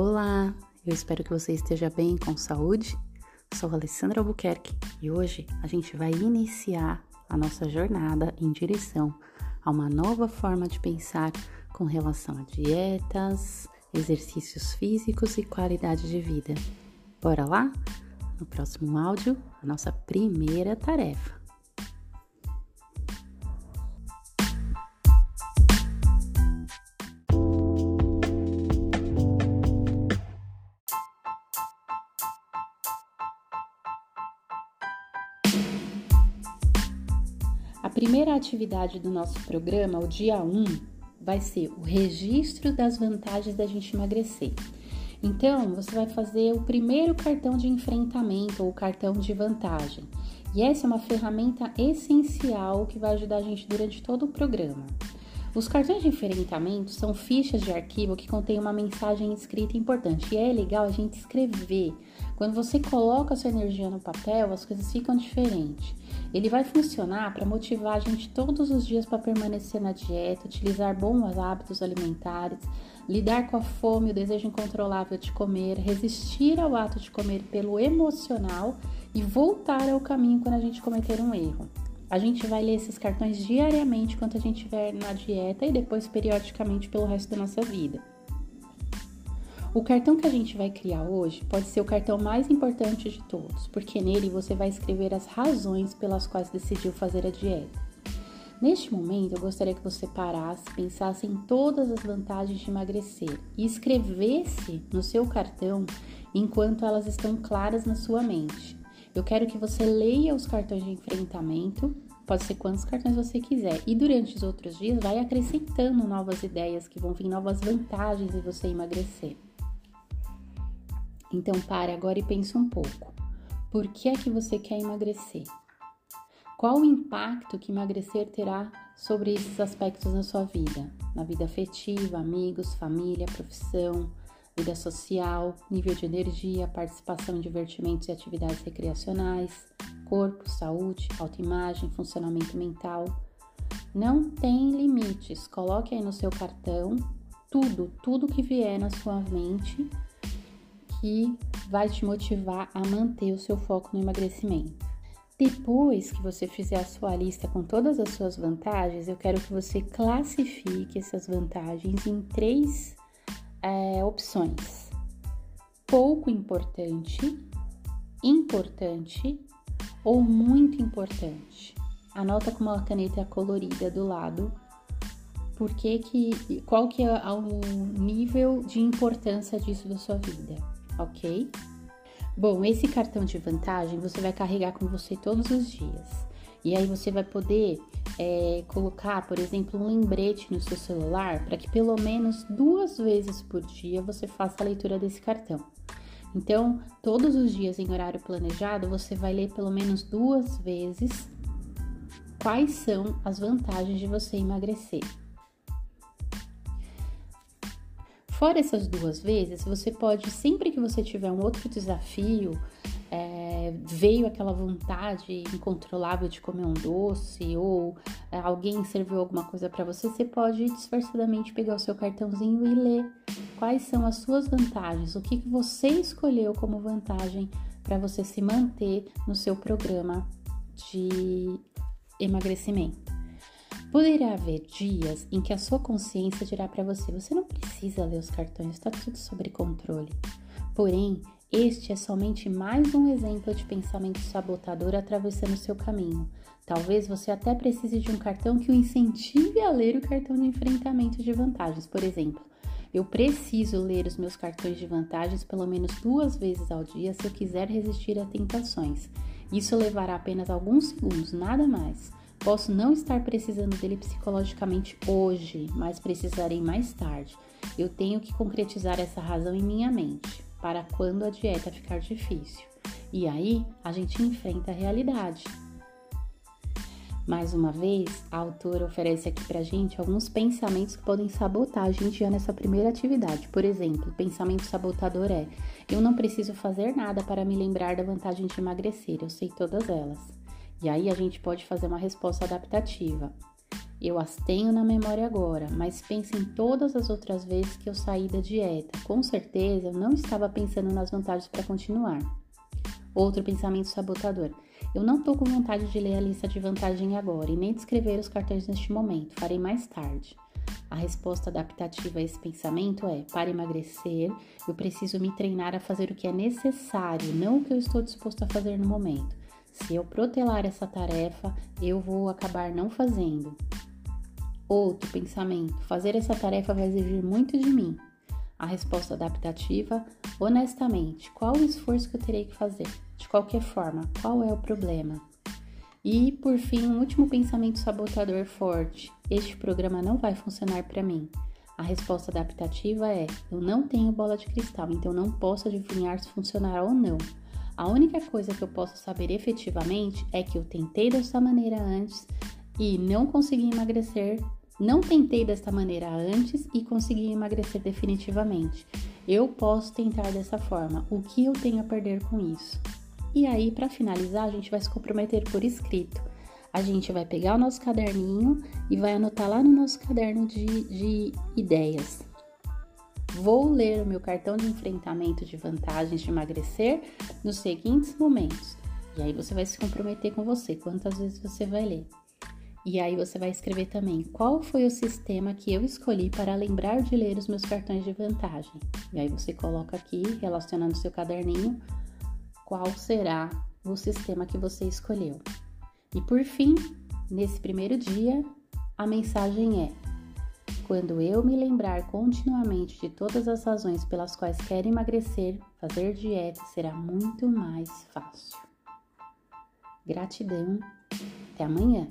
Olá, eu espero que você esteja bem com saúde. Sou Alessandra Albuquerque e hoje a gente vai iniciar a nossa jornada em direção a uma nova forma de pensar com relação a dietas, exercícios físicos e qualidade de vida. Bora lá? No próximo áudio, a nossa primeira tarefa. Primeira atividade do nosso programa, o dia 1, vai ser o registro das vantagens da gente emagrecer. Então, você vai fazer o primeiro cartão de enfrentamento ou cartão de vantagem. E essa é uma ferramenta essencial que vai ajudar a gente durante todo o programa. Os cartões de enfrentamento são fichas de arquivo que contêm uma mensagem escrita importante e é legal a gente escrever. Quando você coloca a sua energia no papel, as coisas ficam diferentes. Ele vai funcionar para motivar a gente todos os dias para permanecer na dieta, utilizar bons hábitos alimentares, lidar com a fome, o desejo incontrolável de comer, resistir ao ato de comer pelo emocional e voltar ao caminho quando a gente cometer um erro. A gente vai ler esses cartões diariamente enquanto a gente estiver na dieta e depois periodicamente pelo resto da nossa vida. O cartão que a gente vai criar hoje pode ser o cartão mais importante de todos, porque nele você vai escrever as razões pelas quais decidiu fazer a dieta. Neste momento, eu gostaria que você parasse, pensasse em todas as vantagens de emagrecer e escrevesse no seu cartão enquanto elas estão claras na sua mente. Eu quero que você leia os cartões de enfrentamento, pode ser quantos cartões você quiser, e durante os outros dias vai acrescentando novas ideias que vão vir novas vantagens em você emagrecer. Então pare agora e pense um pouco. Por que é que você quer emagrecer? Qual o impacto que emagrecer terá sobre esses aspectos na sua vida? Na vida afetiva, amigos, família, profissão, vida social, nível de energia, participação em divertimentos e atividades recreacionais, corpo, saúde, autoimagem, funcionamento mental. Não tem limites. Coloque aí no seu cartão tudo, tudo que vier na sua mente que vai te motivar a manter o seu foco no emagrecimento. Depois que você fizer a sua lista com todas as suas vantagens, eu quero que você classifique essas vantagens em três é, opções: pouco importante, importante ou muito importante. Anota com uma caneta colorida do lado porque que, qual que é o nível de importância disso da sua vida ok? Bom, esse cartão de vantagem você vai carregar com você todos os dias. E aí você vai poder é, colocar, por exemplo, um lembrete no seu celular para que pelo menos duas vezes por dia você faça a leitura desse cartão. Então, todos os dias em horário planejado, você vai ler pelo menos duas vezes quais são as vantagens de você emagrecer. Fora essas duas vezes, você pode, sempre que você tiver um outro desafio, é, veio aquela vontade incontrolável de comer um doce ou é, alguém serviu alguma coisa para você, você pode disfarçadamente pegar o seu cartãozinho e ler quais são as suas vantagens, o que, que você escolheu como vantagem para você se manter no seu programa de emagrecimento. Poderá haver dias em que a sua consciência dirá para você: você não precisa ler os cartões, está tudo sob controle. Porém, este é somente mais um exemplo de pensamento sabotador atravessando seu caminho. Talvez você até precise de um cartão que o incentive a ler o cartão de enfrentamento de vantagens. Por exemplo, eu preciso ler os meus cartões de vantagens pelo menos duas vezes ao dia se eu quiser resistir a tentações. Isso levará apenas alguns segundos, nada mais. Posso não estar precisando dele psicologicamente hoje, mas precisarei mais tarde. Eu tenho que concretizar essa razão em minha mente para quando a dieta ficar difícil. E aí a gente enfrenta a realidade. Mais uma vez, a autora oferece aqui pra gente alguns pensamentos que podem sabotar a gente já nessa primeira atividade. Por exemplo, o pensamento sabotador é: eu não preciso fazer nada para me lembrar da vantagem de emagrecer, eu sei todas elas. E aí a gente pode fazer uma resposta adaptativa. Eu as tenho na memória agora, mas pense em todas as outras vezes que eu saí da dieta. Com certeza eu não estava pensando nas vantagens para continuar. Outro pensamento sabotador. Eu não estou com vontade de ler a lista de vantagem agora e nem de escrever os cartões neste momento. Farei mais tarde. A resposta adaptativa a esse pensamento é: para emagrecer, eu preciso me treinar a fazer o que é necessário, não o que eu estou disposto a fazer no momento. Se eu protelar essa tarefa, eu vou acabar não fazendo. Outro pensamento: fazer essa tarefa vai exigir muito de mim. A resposta adaptativa, honestamente, qual o esforço que eu terei que fazer? De qualquer forma, qual é o problema? E, por fim, um último pensamento sabotador forte: este programa não vai funcionar para mim. A resposta adaptativa é: eu não tenho bola de cristal, então não posso adivinhar se funcionará ou não. A única coisa que eu posso saber efetivamente é que eu tentei dessa maneira antes e não consegui emagrecer não tentei desta maneira antes e consegui emagrecer definitivamente. Eu posso tentar dessa forma. O que eu tenho a perder com isso? E aí, para finalizar, a gente vai se comprometer por escrito. A gente vai pegar o nosso caderninho e vai anotar lá no nosso caderno de, de ideias. Vou ler o meu cartão de enfrentamento de vantagens de emagrecer nos seguintes momentos. E aí você vai se comprometer com você, quantas vezes você vai ler. E aí você vai escrever também qual foi o sistema que eu escolhi para lembrar de ler os meus cartões de vantagem. E aí você coloca aqui, relacionando seu caderninho, qual será o sistema que você escolheu. E por fim, nesse primeiro dia, a mensagem é: quando eu me lembrar continuamente de todas as razões pelas quais quero emagrecer, fazer dieta será muito mais fácil. Gratidão. Até amanhã.